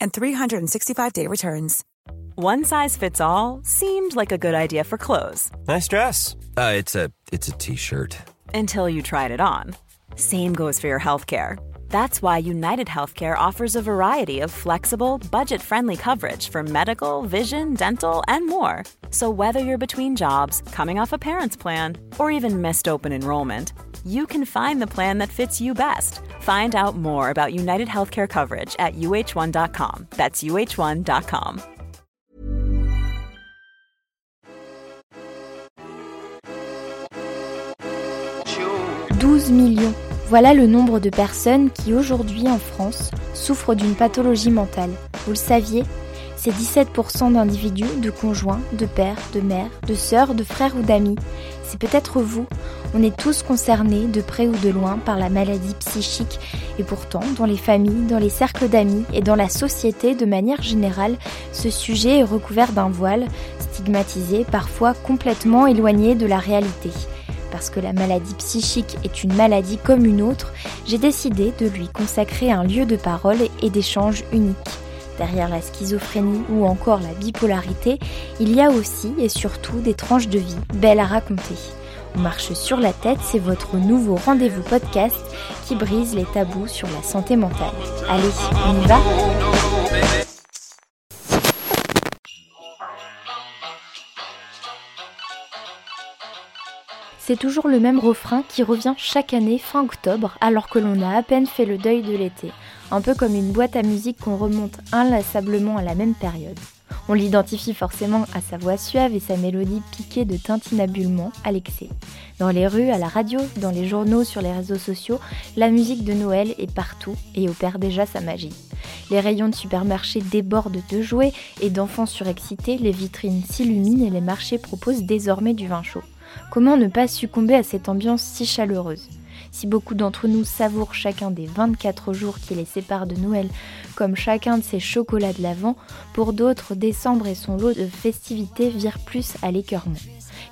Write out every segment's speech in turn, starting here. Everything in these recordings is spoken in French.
and 365-day returns. One size fits all seemed like a good idea for clothes. Nice dress. Uh, it's a it's a t-shirt. Until you tried it on. Same goes for your healthcare. That's why United Healthcare offers a variety of flexible, budget-friendly coverage for medical, vision, dental, and more. So whether you're between jobs, coming off a parent's plan, or even missed open enrollment, you can find the plan that fits you best. Find out more about United Healthcare coverage at uh1.com. That's uh1.com. 12 millions. Voilà le nombre de personnes qui aujourd'hui en France souffrent d'une pathologie mentale. Vous le saviez C'est 17% d'individus, de conjoints, de pères, de mères, de sœurs, de frères ou d'amis. C'est peut-être vous. On est tous concernés, de près ou de loin, par la maladie psychique. Et pourtant, dans les familles, dans les cercles d'amis et dans la société de manière générale, ce sujet est recouvert d'un voile, stigmatisé, parfois complètement éloigné de la réalité parce que la maladie psychique est une maladie comme une autre, j'ai décidé de lui consacrer un lieu de parole et d'échange unique. Derrière la schizophrénie ou encore la bipolarité, il y a aussi et surtout des tranches de vie belles à raconter. On marche sur la tête, c'est votre nouveau rendez-vous podcast qui brise les tabous sur la santé mentale. Allez, on y va C'est toujours le même refrain qui revient chaque année fin octobre alors que l'on a à peine fait le deuil de l'été, un peu comme une boîte à musique qu'on remonte inlassablement à la même période. On l'identifie forcément à sa voix suave et sa mélodie piquée de tintinabulement à l'excès. Dans les rues, à la radio, dans les journaux, sur les réseaux sociaux, la musique de Noël est partout et opère déjà sa magie. Les rayons de supermarchés débordent de jouets et d'enfants surexcités, les vitrines s'illuminent et les marchés proposent désormais du vin chaud. Comment ne pas succomber à cette ambiance si chaleureuse? Si beaucoup d'entre nous savourent chacun des 24 jours qui les séparent de Noël comme chacun de ces chocolats de l'Avent, pour d'autres, décembre et son lot de festivités virent plus à l'écœurement.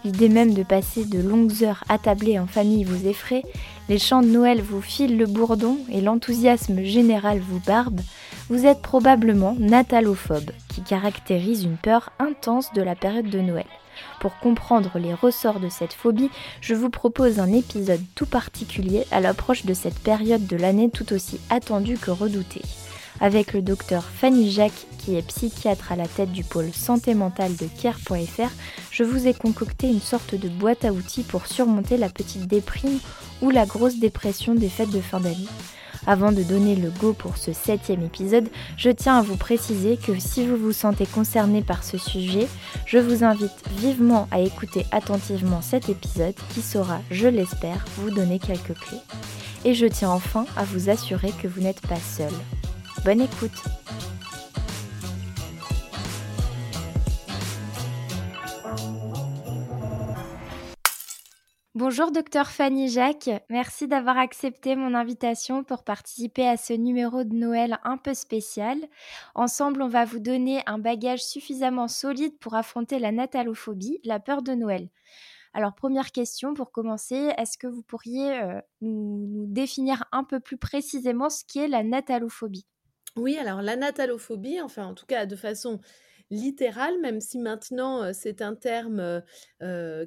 L'idée même de passer de longues heures attablées en famille vous effraie, les chants de Noël vous filent le bourdon et l'enthousiasme général vous barbe, vous êtes probablement natalophobe, qui caractérise une peur intense de la période de Noël. Pour comprendre les ressorts de cette phobie, je vous propose un épisode tout particulier à l'approche de cette période de l'année tout aussi attendue que redoutée. Avec le docteur Fanny Jacques, qui est psychiatre à la tête du pôle santé mentale de Care.fr, je vous ai concocté une sorte de boîte à outils pour surmonter la petite déprime ou la grosse dépression des fêtes de fin d'année. Avant de donner le go pour ce septième épisode, je tiens à vous préciser que si vous vous sentez concerné par ce sujet, je vous invite vivement à écouter attentivement cet épisode qui saura, je l'espère, vous donner quelques clés. Et je tiens enfin à vous assurer que vous n'êtes pas seul. Bonne écoute Bonjour docteur Fanny Jacques, merci d'avoir accepté mon invitation pour participer à ce numéro de Noël un peu spécial. Ensemble, on va vous donner un bagage suffisamment solide pour affronter la natalophobie, la peur de Noël. Alors première question pour commencer, est-ce que vous pourriez euh, nous, nous définir un peu plus précisément ce qu'est la natalophobie? Oui, alors la natalophobie, enfin en tout cas de façon littéral, même si maintenant c'est un terme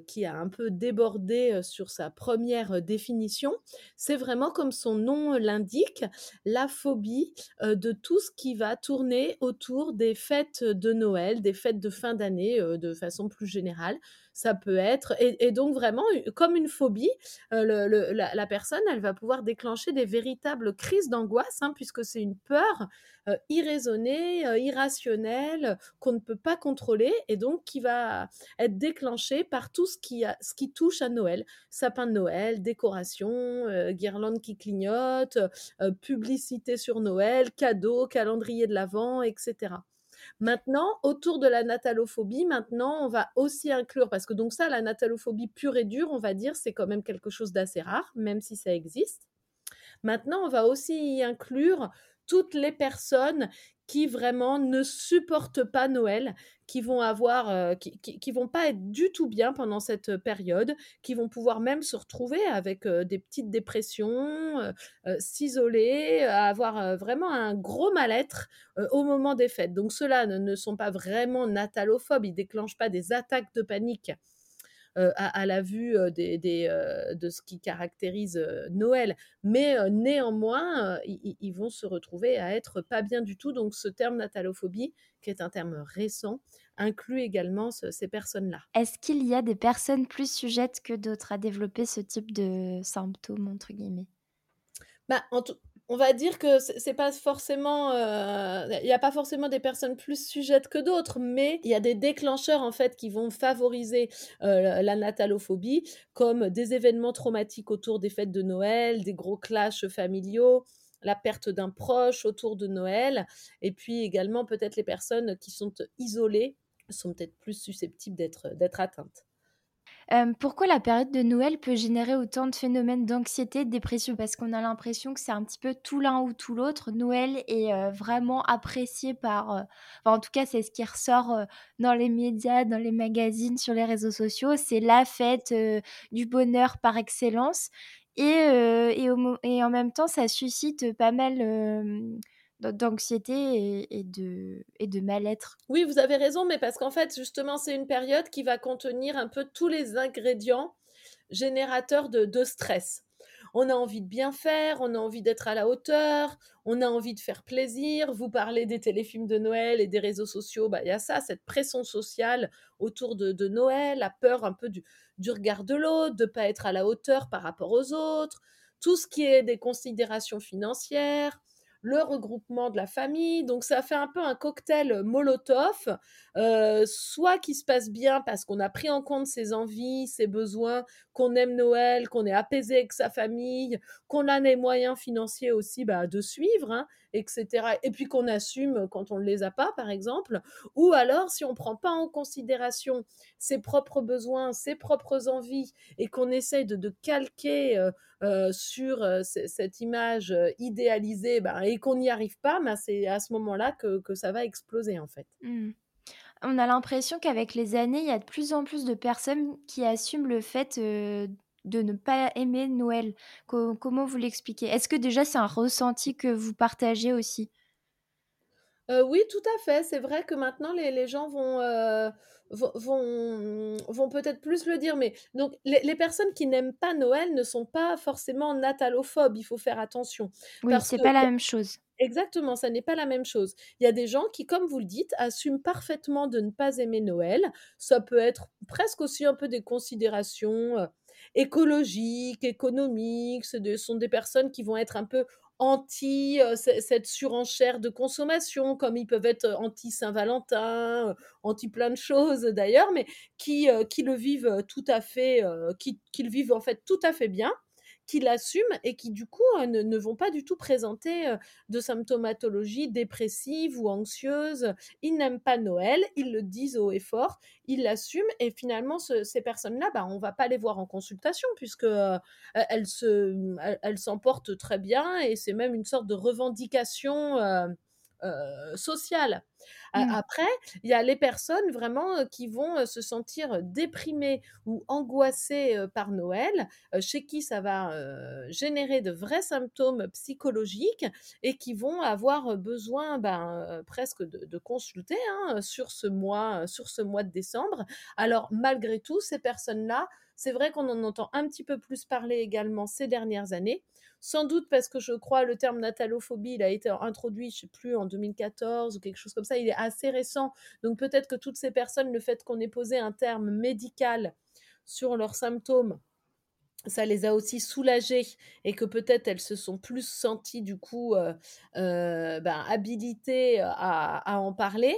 qui a un peu débordé sur sa première définition. C'est vraiment comme son nom l'indique, la phobie de tout ce qui va tourner autour des fêtes de Noël, des fêtes de fin d'année de façon plus générale ça peut être, et, donc vraiment, comme une phobie, euh, la, personne, elle va pouvoir déclencher des véritables crises d'angoisse, hein, puisque c'est une peur euh, irraisonnée, euh, irrationnelle, qu'on ne peut pas contrôler, et donc qui va être déclenchée par tout ce qui, ce qui touche à Noël. Sapin de Noël, décoration, guirlande qui clignote, publicité sur Noël, cadeaux, calendrier de l'Avent, etc. Maintenant, autour de la natalophobie, maintenant, on va aussi inclure, parce que donc ça, la natalophobie pure et dure, on va dire, c'est quand même quelque chose d'assez rare, même si ça existe. Maintenant, on va aussi y inclure toutes les personnes qui vraiment ne supportent pas Noël, qui vont avoir, euh, qui, vont pas être du tout bien pendant cette période, qui vont pouvoir même se retrouver avec euh, des petites dépressions, euh, s'isoler, avoir vraiment un gros mal-être au moment des fêtes. Donc ceux-là ne, ne, sont pas vraiment natalophobes, ils déclenchent pas des attaques de panique euh, à, la vue euh, euh, de ce qui caractérise Noël. Mais néanmoins, ils, vont se retrouver à être pas bien du tout. Donc ce terme natalophobie, qui est un terme récent, inclut également ces personnes-là. Est-ce qu'il y a des personnes plus sujettes que d'autres à développer ce type de symptômes, entre guillemets? Bah, en, tout, on va dire que c'est pas forcément, euh, il n'y a pas forcément des personnes plus sujettes que d'autres, mais il y a des déclencheurs en fait qui vont favoriser euh, la natalophobie, comme des événements traumatiques autour des fêtes de Noël, des gros clashs familiaux, la perte d'un proche autour de Noël, et puis également peut-être les personnes qui sont isolées sont peut-être plus susceptibles d'être atteintes. Euh, pourquoi la période de Noël peut générer autant de phénomènes d'anxiété, de dépression? Parce qu'on a l'impression que c'est un petit peu tout l'un ou tout l'autre. Noël est euh, vraiment apprécié par... Euh, enfin, en tout cas, c'est ce qui ressort dans les médias, dans les magazines, sur les réseaux sociaux. C'est la fête du bonheur par excellence. Et, et, et, en même temps, ça suscite pas mal d'anxiété et, de, et de mal-être. Oui, vous avez raison, mais parce qu'en fait, justement, c'est une période qui va contenir un peu tous les ingrédients générateurs de, stress. On a envie de bien faire, on a envie d'être à la hauteur, on a envie de faire plaisir. Vous parlez des téléfilms de Noël et des réseaux sociaux, bah, il y a ça, cette pression sociale autour de, de Noël, la peur un peu du, du regard de l'autre, de ne pas être à la hauteur par rapport aux autres, tout ce qui est des considérations financières, le regroupement de la famille. Donc ça fait un peu un cocktail molotov, euh, soit qui se passe bien parce qu'on a pris en compte ses envies, ses besoins, qu'on aime Noël, qu'on est apaisé avec sa famille, qu'on a les moyens financiers aussi bah, de suivre, hein, etc. Et puis qu'on assume quand on ne les a pas, par exemple. Ou alors, si on ne prend pas en considération ses propres besoins, ses propres envies, et qu'on essaye de, calquer euh, euh, sur cette image idéalisée, bah, et qu'on n'y arrive pas, bah, c'est à ce moment-là que, ça va exploser, en fait. Mmh. On a l'impression qu'avec les années, il y a de plus en plus de personnes qui assument le fait de ne pas aimer Noël. comment vous l'expliquez? Est-ce que déjà c'est un ressenti que vous partagez aussi? Oui, tout à fait. C'est vrai que maintenant les, gens vont, vont, vont, peut-être plus le dire. Mais donc les, personnes qui n'aiment pas Noël ne sont pas forcément natalophobes. Il faut faire attention. Oui, c'est pas la même chose. Exactement, ça n'est pas la même chose. Il y a des gens qui, comme vous le dites, assument parfaitement de ne pas aimer Noël. Ça peut être presque aussi un peu des considérations écologiques, économiques. Ce sont des personnes qui vont être un peu anti cette surenchère de consommation, comme ils peuvent être anti Saint-Valentin, anti plein de choses d'ailleurs, mais qui, qui le vivent tout à fait, qui, qui le vivent en fait tout à fait bien qui l'assument et qui du coup euh, ne, vont pas du tout présenter euh, de symptomatologie dépressive ou anxieuse. Ils n'aiment pas Noël, ils le disent haut et fort, ils l'assument et finalement ces personnes-là, bah, on va pas les voir en consultation puisque euh, elles elles, s'en portent très bien et c'est même une sorte de revendication social. Mmh. Après, il y a les personnes vraiment qui vont se sentir déprimées ou angoissées par Noël, chez qui ça va générer de vrais symptômes psychologiques et qui vont avoir besoin ben, presque de, consulter hein, sur, ce mois, sur ce mois de décembre. Alors, malgré tout, ces personnes-là, c'est vrai qu'on en entend un petit peu plus parler également ces dernières années. Sans doute parce que je crois le terme natalophobie, il a été introduit, je sais plus, en 2014 ou quelque chose comme ça. Il est assez récent. Donc peut-être que toutes ces personnes, le fait qu'on ait posé un terme médical sur leurs symptômes, ça les a aussi soulagées et que peut-être elles se sont plus senties du coup euh, euh, ben, habilitées à, en parler.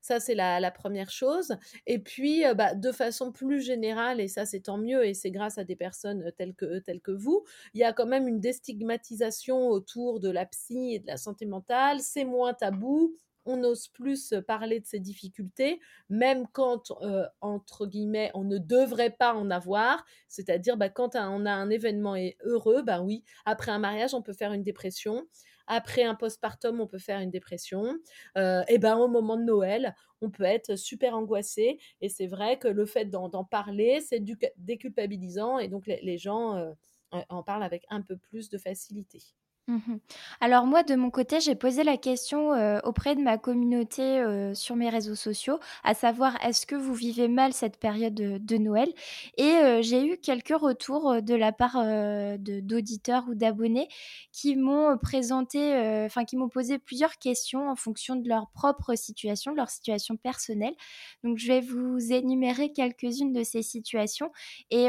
Ça, c'est la, première chose. Et puis, euh, bah, de façon plus générale, et ça, c'est tant mieux, et c'est grâce à des personnes telles que, telles que vous, il y a quand même une déstigmatisation autour de la psy et de la santé mentale. C'est moins tabou on ose plus parler de ces difficultés, même quand, entre guillemets, on ne devrait pas en avoir. C'est-à-dire, bah, quand on a un événement heureux, bah oui, après un mariage, on peut faire une dépression. Après un postpartum, on peut faire une dépression. et ben au moment de Noël, on peut être super angoissé. Et c'est vrai que le fait d'en parler, c'est déculpabilisant. Et donc les gens en parlent avec un peu plus de facilité. Mmh Alors moi, de mon côté, j'ai posé la question auprès de ma communauté sur mes réseaux sociaux, à savoir est-ce que vous vivez mal cette période de, Noël? Et j'ai eu quelques retours de la part d'auditeurs ou d'abonnés qui m'ont présenté, enfin qui m'ont posé plusieurs questions en fonction de leur propre situation, de leur situation personnelle. Donc je vais vous énumérer quelques-unes de ces situations et,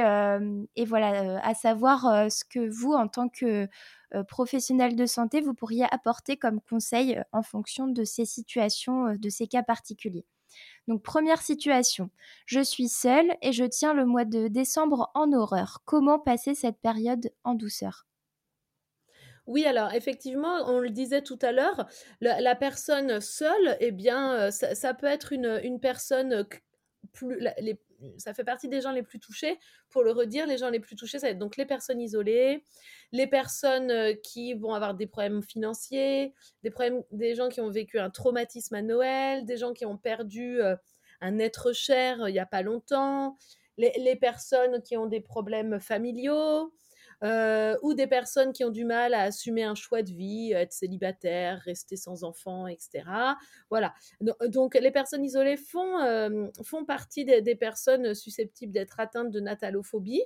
et voilà, à savoir ce que vous, en tant que euh, professionnel de santé vous pourriez apporter comme conseil euh, en fonction de ces situations, euh, de ces cas particuliers. Donc première situation, je suis seule et je tiens le mois de décembre en horreur. Comment passer cette période en douceur? Oui, alors effectivement, on le disait tout à l'heure, la, personne seule, eh bien, ça, peut être une, une personne plus, les, ça fait partie des gens les plus touchés. Pour le redire, les gens les plus touchés, ça va être donc les personnes isolées, les personnes euh, qui vont avoir des problèmes financiers, des, problèmes, des gens qui ont vécu un traumatisme à Noël, des gens qui ont perdu euh, un être cher euh, il n'y a pas longtemps, les, personnes qui ont des problèmes familiaux, euh, ou des personnes qui ont du mal à assumer un choix de vie, être célibataire, rester sans enfants, etc. Voilà. Donc les personnes isolées font, euh, font partie des, personnes susceptibles d'être atteintes de natalophobie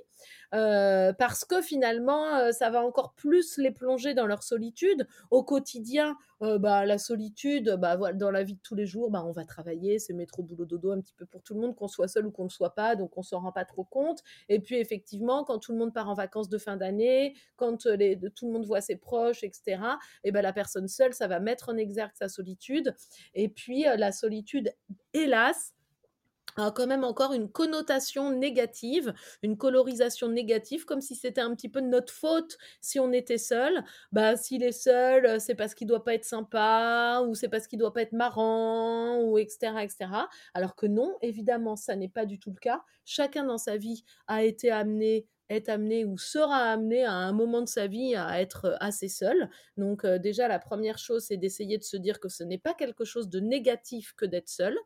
euh, parce que finalement, ça va encore plus les plonger dans leur solitude. Au quotidien, bah, la solitude, bah, voilà, dans la vie de tous les jours, bah, on va travailler, c'est métro, boulot, dodo un petit peu pour tout le monde, qu'on soit seul ou qu'on ne soit pas, donc on s'en rend pas trop compte. Et puis effectivement, quand tout le monde part en vacances de fin d'année, quand les, tout le monde voit ses proches, etc., et ben la personne seule, ça va mettre en exergue sa solitude. Et puis la solitude, hélas, a quand même encore une connotation négative, une colorisation négative, comme si c'était un petit peu de notre faute si on était seul. Bah, s'il est seul, euh, c'est parce qu'il doit pas être sympa, ou c'est parce qu'il doit pas être marrant, ou etc., etc. Alors que non, évidemment, ça n'est pas du tout le cas. Chacun dans sa vie a été amené est amené ou sera amené à un moment de sa vie à être euh, assez seul. Donc euh, déjà, la première chose, c'est d'essayer de se dire que ce n'est pas quelque chose de négatif que d'être seul.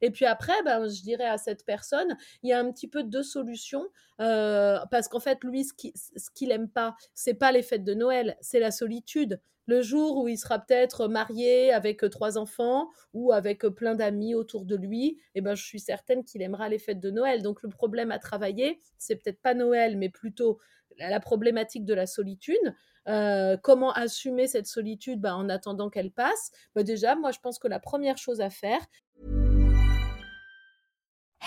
Et puis après, ben, je dirais à cette personne, il y a un petit peu deux solutions, euh, parce qu'en fait, lui, ce qu'il ce n'aime pas, c'est pas les fêtes de Noël, c'est la solitude le jour où il sera peut-être marié avec euh, trois enfants ou avec euh, plein d'amis autour de lui, eh ben, je suis certaine qu'il aimera les fêtes de Noël. Donc le problème à travailler, c'est peut-être pas Noël, mais plutôt la problématique de la solitude. Comment assumer cette solitude ben, en attendant qu'elle passe? Ben, Déjà, moi, je pense que la première chose à faire.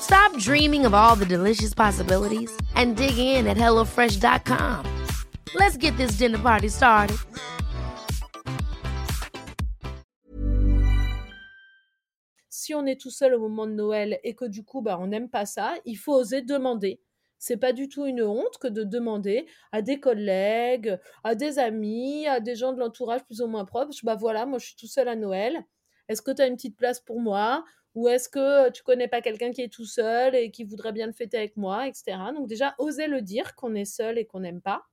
Stop dreaming of all the delicious possibilities and dig in at HelloFresh.com. Let's get this dinner party started. Si on est tout seul au moment de Noël et que du coup, bah, on n'aime pas ça, il faut oser demander. C'est pas du tout une honte que de demander à des collègues, à des amis, à des gens de l'entourage plus ou moins proches. Bah voilà, moi je suis tout seul à Noël. Est-ce que tu as une petite place pour moi? Ou est-ce que tu connais pas quelqu'un qui est tout seul et qui voudrait bien le fêter avec moi, etc. Donc déjà, oser le dire qu'on est seul et qu'on n'aime pas.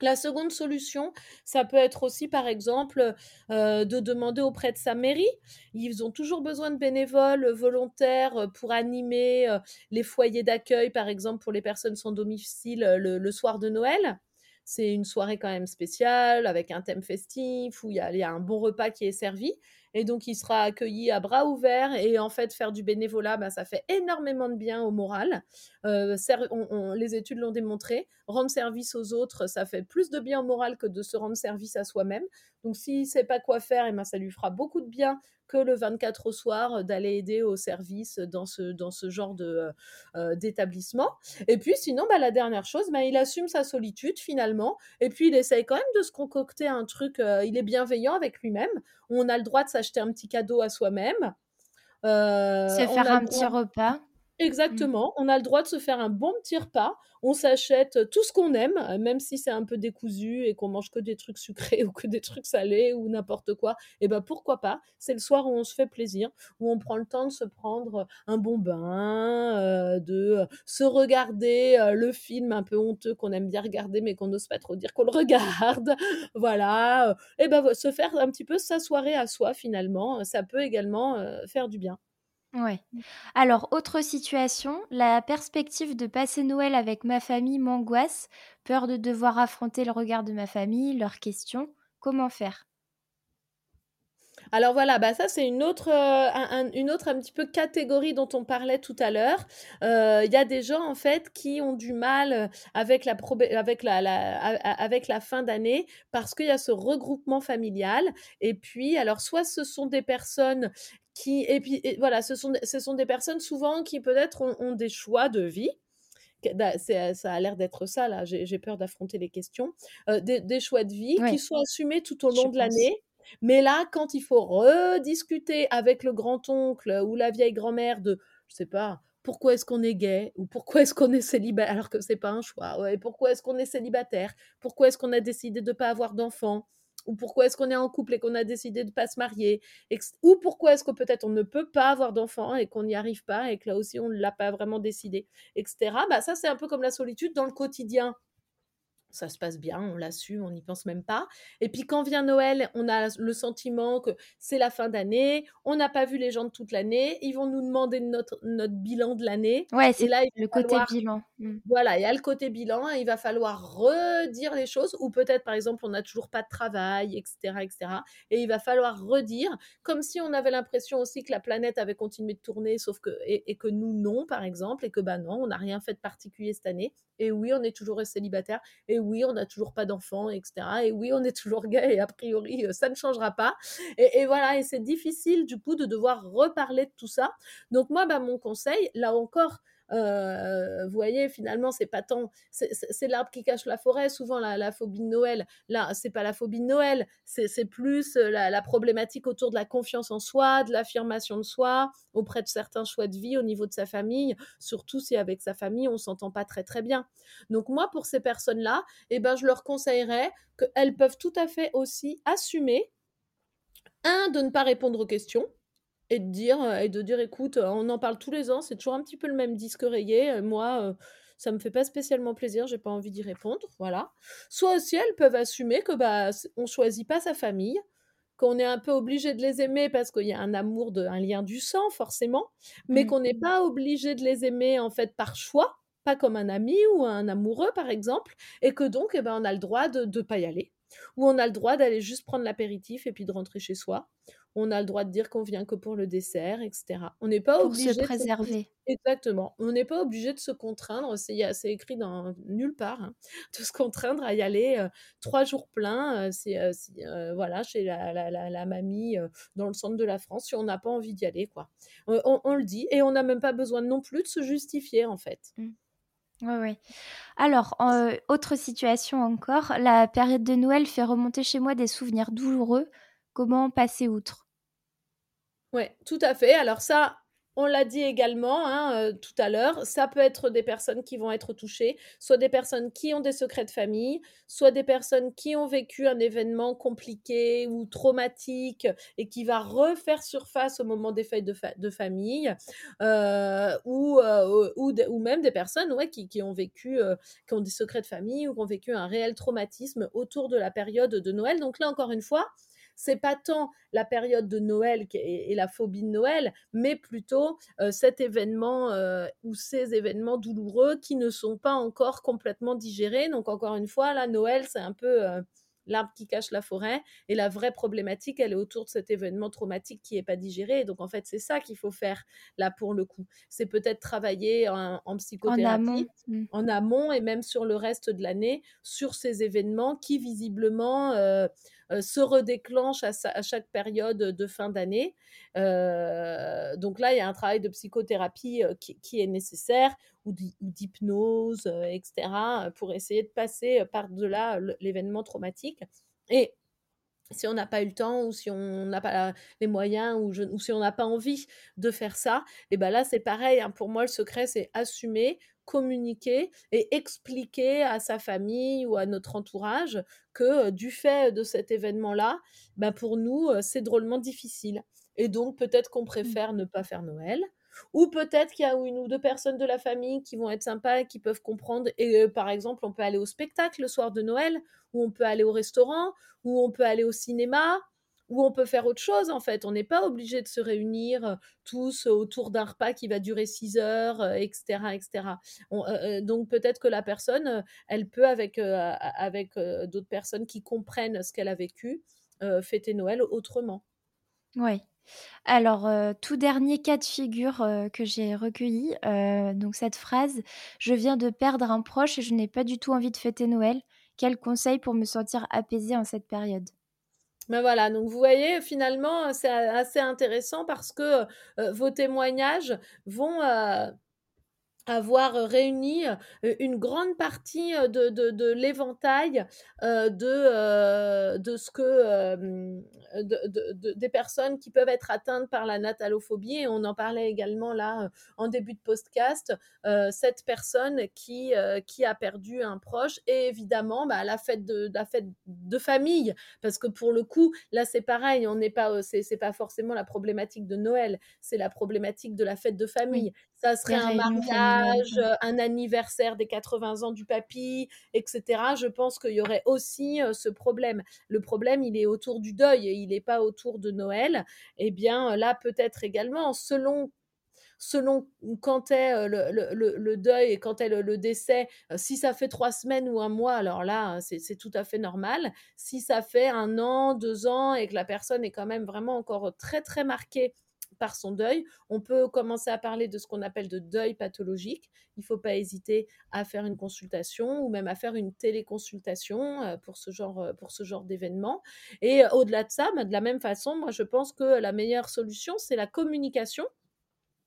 La seconde solution, ça peut être aussi, par exemple, euh, de demander auprès de sa mairie. Ils ont toujours besoin de bénévoles volontaires pour animer euh, les foyers d'accueil, par exemple, pour les personnes sans domicile le, soir de Noël. C'est une soirée quand même spéciale, avec un thème festif, où il y a un bon repas qui est servi et donc il sera accueilli à bras ouverts et en fait faire du bénévolat bah, ça fait énormément de bien au moral. Euh, les études l'ont démontré. Rendre service aux autres ça fait plus de bien au moral que de se rendre service à soi-même. Donc s'il ne sait pas quoi faire et eh ben, ça lui fera beaucoup de bien que le 24 au soir euh, d'aller aider au service dans ce, dans ce genre de, euh, euh, d'établissement. Et puis sinon, bah, la dernière chose, bah, il assume sa solitude finalement, et puis il essaye quand même de se concocter un truc, il est bienveillant avec lui-même, on a le droit de s'acheter un petit cadeau à soi-même. Se faire un petit repas. Mmh. Exactement, on a le droit de se faire un bon petit repas, on s'achète tout ce qu'on aime, même si c'est un peu décousu et qu'on mange que des trucs sucrés ou que des trucs salés ou n'importe quoi, et ben pourquoi pas? C'est le soir où on se fait plaisir, où on prend le temps de se prendre un bon bain, de se regarder le film un peu honteux qu'on aime bien regarder mais qu'on n'ose pas trop dire qu'on le regarde, voilà, et ben se faire un petit peu sa soirée à soi finalement, ça peut également faire du bien. Ouais. Alors, autre situation, la perspective de passer Noël avec ma famille m'angoisse, peur de devoir affronter le regard de ma famille, leurs questions. Comment faire? Alors voilà, bah ça c'est une autre, euh, une autre un petit peu catégorie dont on parlait tout à l'heure. Euh, il y a des gens en fait qui ont du mal avec la, avec la, avec la fin d'année parce qu'il y a ce regroupement familial. Et puis, alors soit ce sont des personnes qui et puis voilà, ce sont ce sont des personnes souvent qui peut-être ont, des choix de vie. Ça a l'air d'être ça là. J'ai peur d'affronter les questions. Euh, des, choix de vie qui sont assumés tout au long de l'année. Mais là, quand il faut rediscuter avec le grand-oncle ou la vieille grand-mère de, je sais pas, pourquoi est-ce qu'on est gay ou pourquoi est-ce qu'on est célibataire alors que c'est pas un choix. Ouais, pourquoi est-ce qu'on est célibataire Pourquoi est-ce qu'on a décidé de ne pas avoir d'enfants ou pourquoi est-ce qu'on est en couple et qu'on a décidé de pas se marier, ou pourquoi est-ce que peut-être on ne peut pas avoir d'enfants et qu'on n'y arrive pas et que là aussi on ne l'a pas vraiment décidé, etc. Bah ça c'est un peu comme la solitude dans le quotidien ça se passe bien, on l'assume, on n'y pense même pas. Et puis quand vient Noël, on a le sentiment que c'est la fin d'année, on n'a pas vu les gens de toute l'année, ils vont nous demander notre, notre bilan de l'année. Ouais, c'est là le côté bilan. Mmh. Voilà, il y a le côté bilan, il va falloir redire les choses, ou peut-être par exemple on n'a toujours pas de travail, etc., etc. Et il va falloir redire, comme si on avait l'impression aussi que la planète avait continué de tourner, sauf que et, que nous non, par exemple, et que bah non, on n'a rien fait de particulier cette année. Et oui, on est toujours célibataire. Et oui, on n'a toujours pas d'enfants, etc. Et oui, on est toujours gay et a priori, euh, ça ne changera pas. Et, voilà, et c'est difficile du coup de devoir reparler de tout ça. Donc moi, bah, mon conseil, là encore, vous voyez, finalement, c'est pas tant, c'est l'arbre qui cache la forêt. Souvent, la, phobie de Noël, là, c'est pas la phobie de Noël, c'est plus euh, la, problématique autour de la confiance en soi, de l'affirmation de soi auprès de certains choix de vie au niveau de sa famille, surtout si avec sa famille on s'entend pas très très bien. Donc moi, pour ces personnes-là, eh ben, je leur conseillerais qu'elles peuvent tout à fait aussi assumer un de ne pas répondre aux questions et de dire, et de dire écoute, on en parle tous les ans, c'est toujours un petit peu le même disque rayé. Moi, ça me fait pas spécialement plaisir, j'ai pas envie d'y répondre, voilà. Soit aussi elles peuvent assumer que bah on choisit pas sa famille, qu'on est un peu obligé de les aimer parce qu'il y a un amour, de, un lien du sang forcément, mais mmh. qu'on n'est pas obligé de les aimer en fait par choix, pas comme un ami ou un amoureux par exemple, et que donc eh ben, on a le droit de ne pas y aller, ou on a le droit d'aller juste prendre l'apéritif et puis de rentrer chez soi, on a le droit de dire qu'on vient que pour le dessert, etc. On n'est pas Pour obligé se de préserver. exactement, on n'est pas obligé de se contraindre, c'est écrit dans nulle part, hein, de se contraindre à y aller, heu, 3 jours pleins, c'est, heu, si, heu, voilà, chez la la la la mamie, dans le centre de la France, si on n'a pas envie d'y aller, quoi. On on le dit et on n'a même pas besoin non plus de se justifier, en fait. Mmh. Ouais, ouais. Alors, autre situation encore, la période de Noël fait remonter chez moi des souvenirs douloureux. Comment passer outre? Ouais, tout à fait. Alors ça, on l'a dit également, hein, heu, tout à l'heure, ça peut être des personnes qui vont être touchées, soit des personnes qui ont des secrets de famille, soit des personnes qui ont vécu un événement compliqué ou traumatique et qui va refaire surface au moment des fêtes de fa de famille, heu, ou, heu, ou même des personnes, ouais, qui qui ont vécu, qui ont des secrets de famille ou qui ont vécu un réel traumatisme autour de la période de Noël. Donc là, encore une fois, c'est pas tant la période de Noël et la phobie de Noël, mais plutôt, heu, cet événement, heu, ou ces événements douloureux qui ne sont pas encore complètement digérés. Donc encore une fois, là, Noël, c'est un peu, heu, l'arbre qui cache la forêt et la vraie problématique, elle est autour de cet événement traumatique qui est pas digéré. Donc en fait, c'est ça qu'il faut faire, là, pour le coup. C'est peut-être travailler en en En amont. psychothérapie, Mmh. en amont et même sur le reste de l'année, sur ces événements qui visiblement, heu heu, se redéclenchent à sa à chaque période, de fin d'année. Heu, donc là, il y a un travail de psychothérapie, qui est nécessaire ou d'hy ou d'hypnose, heu, et cetera, heu, pour essayer de passer, heu, par-delà l'événement traumatique. Et si on n'a pas eu le temps ou si on n'a pas les moyens ou je ou si on n'a pas envie de faire ça et bah, là, c'est pareil, hein, pour moi, le secret, c'est assumer, communiquer et expliquer à sa famille ou à notre entourage que, du fait de cet événement-là, bah, pour nous, c'est drôlement difficile. Et donc peut-être qu'on Mmh. préfère ne pas faire Noël ou peut-être qu'il y a 1 ou 2 personnes de la famille qui vont être sympas et qui peuvent comprendre et heu, par exemple, on peut aller au spectacle le soir de Noël ou on peut aller au restaurant ou on peut aller au cinéma ou on peut faire autre chose, en fait. On n'est pas obligé de se réunir, heu, tous autour d'un repas qui va durer 6 heures, heu, et cetera, et cetera. On heu heu, donc peut-être que la personne, elle peut avec, avec, d'autres personnes qui comprennent ce qu'elle a vécu, fêter Noël autrement. Ouais. Alors, heu, tout dernier cas de figure, heu, que j'ai recueilli, heu, donc cette phrase: «Je viens de perdre un proche et je n'ai pas du tout envie de fêter Noël. Quel conseil pour me sentir apaisée en cette période?» Ben voilà, donc vous voyez, finalement, c'est assez intéressant parce que, vos témoignages vont, avoir, réuni, une grande partie, de de de l'éventail, de, de ce que, de de de des personnes qui peuvent être atteintes par la natalophobie et on en parlait également là, en début de podcast. Cette personne qui, qui a perdu un proche et évidemment, bah, la fête de la fête de famille, parce que pour le coup, là, c'est pareil, on n'est pas, c'est c'est pas forcément la problématique de Noël, c'est la problématique de la fête de Oui, famille. Ça serait un mariage, un anniversaire des 80 ans du papy et cetera. Je pense qu'il y aurait aussi, heu, ce problème. Le problème, il est autour du deuil il est pas autour de Noël. Et bien, là, peut-être également, selon selon quand est, heu, le le le le deuil et quand est le le décès, si ça fait 3 semaines ou 1 mois, alors là, c'est tout à fait normal. Si ça fait 1 an, 2 ans et que la personne est quand même vraiment encore très, très marquée par son deuil, on peut commencer à parler de ce qu'on appelle de deuil pathologique. Il faut pas hésiter à faire une consultation ou même à faire une téléconsultation, heu, pour ce genre, heu, pour ce genre d'événement. Et au-delà de ça, bah, de la même façon, moi, je pense que la meilleure solution, c'est la communication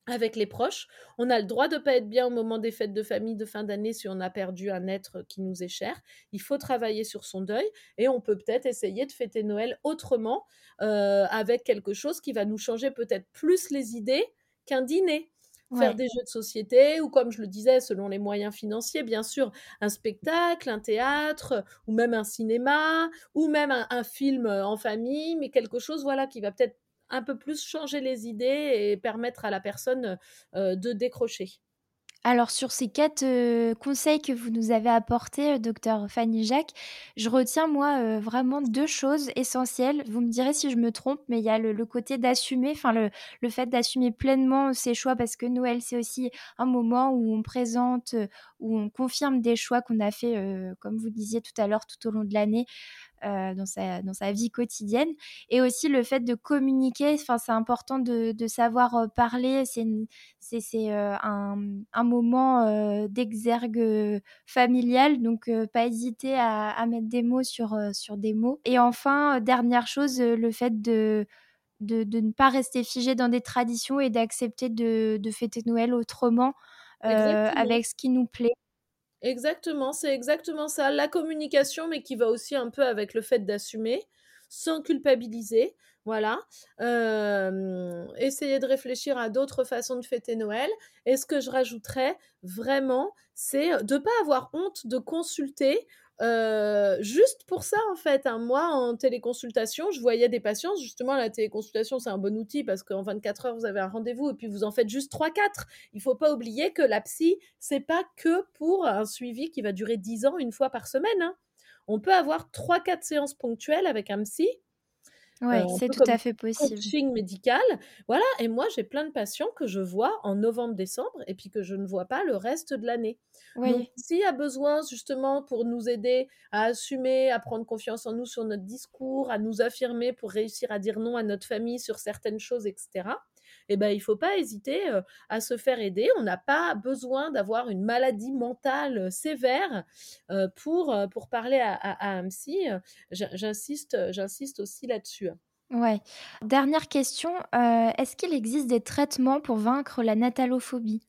avec les proches. On a le droit de pas être bien au moment des fêtes de famille de fin d'année si on a perdu un être qui nous est cher. Il faut travailler sur son deuil et on peut peut-être essayer de fêter Noël autrement, heu, avec quelque chose qui va nous changer peut-être plus les idées qu'un dîner. Faire des jeux de société ou comme je le disais, selon les moyens financiers, bien sûr, un spectacle, un théâtre ou même un cinéma ou même un un film, heu, en famille, mais quelque chose, voilà, qui va peut-être un peu plus changer les idées et permettre à la personne, heu heu, de décrocher. Alors sur ces 4, heu, conseils que vous nous avez apportés, docteur Fanny Jacques, je retiens moi, vraiment 2 choses essentielles. Vous me direz si je me trompe, mais il y a le côté d'assumer, enfin le fait d'assumer pleinement ses choix parce que Noël, c'est aussi un moment où on présente, où on confirme des choix qu'on a fait, comme vous disiez tout à l'heure, tout au long de l'année. Dans, sa, dans sa vie quotidienne. Et aussi le fait de communiquer, enfin, c'est important de, de savoir parler. C'est, c'est, un, un, moment d'exergue familial, donc pas hésiter à, à, mettre des mots sur, sur des mots. Et enfin, dernière chose, le fait de de, ne pas rester figé dans des traditions et d'accepter de, fêter Noël autrement, euh, avec ce qui nous plaît. Exactement, c'est exactement ça. La communication, mais qui va aussi un peu avec le fait d'assumer, sans culpabiliser. Voilà. Euh, essayer de réfléchir à d'autres façons de fêter Noël. Et ce que je rajouterais vraiment, c'est de ne pas avoir honte de consulter euh, juste pour ça, en fait, hein. moi, en téléconsultation, je voyais des patients. Justement, la téléconsultation, c'est un bon outil parce qu'en 24 heures, vous avez un rendez-vous et puis vous en faites juste 3-4. Il faut pas oublier que la psy, c'est pas que pour un suivi qui va durer 10 ans une fois par semaine. Hein. On peut avoir 3-4 séances ponctuelles avec un psy oui, c'est tout à fait possible. Coaching médical, voilà. Et moi, j'ai plein de patients que je vois en novembre-décembre et puis que je ne vois pas le reste de l'année. Oui. Donc, s'il y a besoin justement pour nous aider à assumer, à prendre confiance en nous sur notre discours, à nous affirmer pour réussir à dire non à notre famille sur certaines choses, etc. Eh ben, il ne faut pas hésiter à se faire aider. On n'a pas besoin d'avoir une maladie mentale sévère pour, pour parler à, à, un psy. J'insiste, j'insiste aussi là-dessus. Ouais. Dernière question, est-ce qu'il existe des traitements pour vaincre la natalophobie?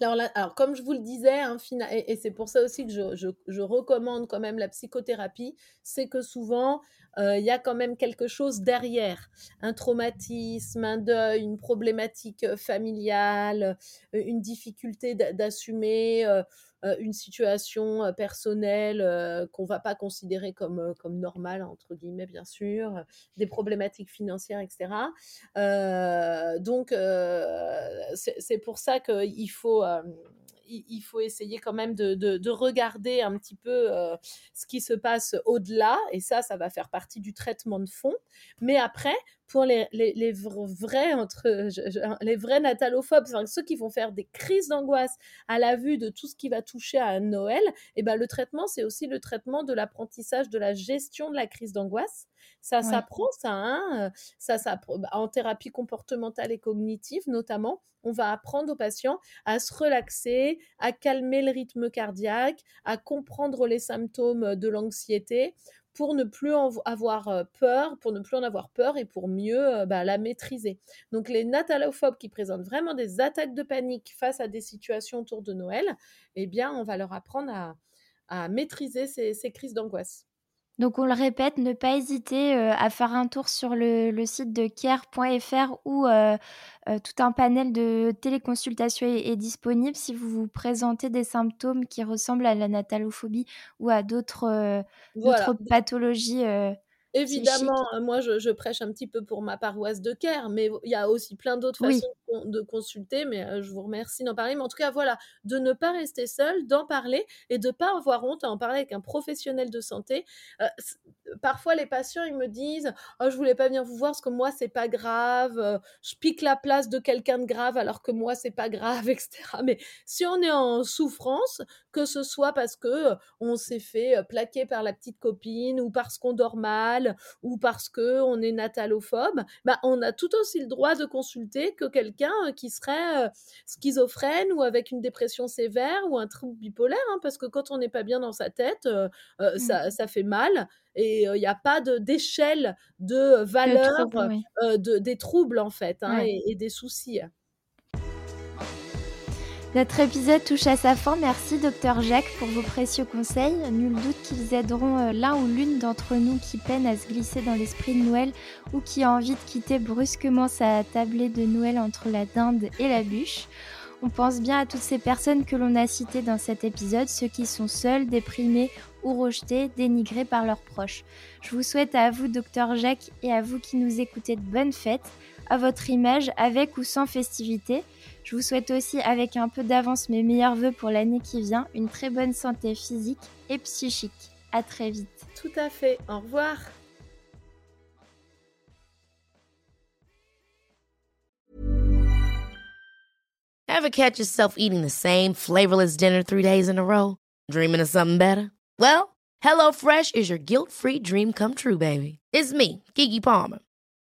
Alors, alors, comme je vous le disais, hein, et, c'est pour ça aussi que je, je, recommande quand même la psychothérapie, c'est que souvent, il y a quand même quelque chose derrière. Un traumatisme, un deuil, une problématique familiale, une difficulté d'assumer une situation personnelle qu'on va pas considérer comme, comme normale, entre guillemets, bien sûr, des problématiques financières, etc. donc, c'est pour ça qu'il faut il, faut essayer quand même de, regarder un petit peu euh, ce qui se passe au-delà, et ça, ça va faire partie du traitement de fond. Mais après, pour les, les, vrais entre les vrais natalophobes, ceux qui vont faire des crises d'angoisse à la vue de tout ce qui va toucher à Noël, et eh ben le traitement c'est aussi le traitement de l'apprentissage de la gestion de la crise d'angoisse. Ça s'apprend, ça, hein, ça, ça, bah, en thérapie comportementale et cognitive notamment, on va apprendre aux patients à se relaxer, à calmer le rythme cardiaque, à comprendre les symptômes de l'anxiété pour ne plus en avoir peur, pour ne plus en avoir peur et pour mieux bah, la maîtriser. Donc les natalophobes qui présentent vraiment des attaques de panique face à des situations autour de Noël, eh bien on va leur apprendre à, maîtriser ces crises d'angoisse. Donc on le répète, ne pas hésiter à faire un tour sur le, site de care.fr où tout un panel de téléconsultation est, disponible si vous vous présentez des symptômes qui ressemblent à la natalophobie ou à d'autres pathologies. Évidemment, moi je, prêche un petit peu pour ma paroisse de Caire, mais il y a aussi plein d'autres façons de consulter, mais je vous remercie d'en parler. Mais en tout cas, voilà, de ne pas rester seul, d'en parler et de ne pas avoir honte à en parler avec un professionnel de santé. parfois, les patients, ils me disent Oh, je voulais pas venir vous voir parce que moi, c'est pas grave, je pique la place de quelqu'un de grave alors que moi, c'est pas grave, etc. Mais si on est en souffrance, que ce soit parce que on s'est fait plaquer par la petite copine ou parce qu'on dort mal ou parce que on est natalophobe, bah, on a tout aussi le droit de consulter que quelqu'un qui serait schizophrène ou avec une dépression sévère ou un trouble bipolaire, hein, parce que quand on n'est pas bien dans sa tête, mmh. ça, fait mal et il n'y a pas d'échelle de, valeur de, des troubles en fait hein, et, des soucis. Notre épisode touche à sa fin. Merci, docteur Jacques, pour vos précieux conseils. Nul doute qu'ils aideront euh, l'un ou l'une d'entre nous qui peine à se glisser dans l'esprit de Noël ou qui a envie de quitter brusquement sa tablée de Noël entre la dinde et la bûche. On pense bien à toutes ces personnes que l'on a citées dans cet épisode, ceux qui sont seuls, déprimés ou rejetés, dénigrés par leurs proches. Je vous souhaite à vous, docteur Jacques, et à vous qui nous écoutez de bonnes fêtes, à votre image, avec ou sans festivité. Je vous souhaite aussi, avec un peu d'avance, mes meilleurs voeux pour l'année qui vient, une très bonne santé physique et psychique. À très vite. Tout à fait. Au revoir. Ever catch yourself eating the same flavorless dinner three days in a row? Dreaming of something better? Well, HelloFresh is your guilt-free dream come true, baby. It's me, Kiki Palmer.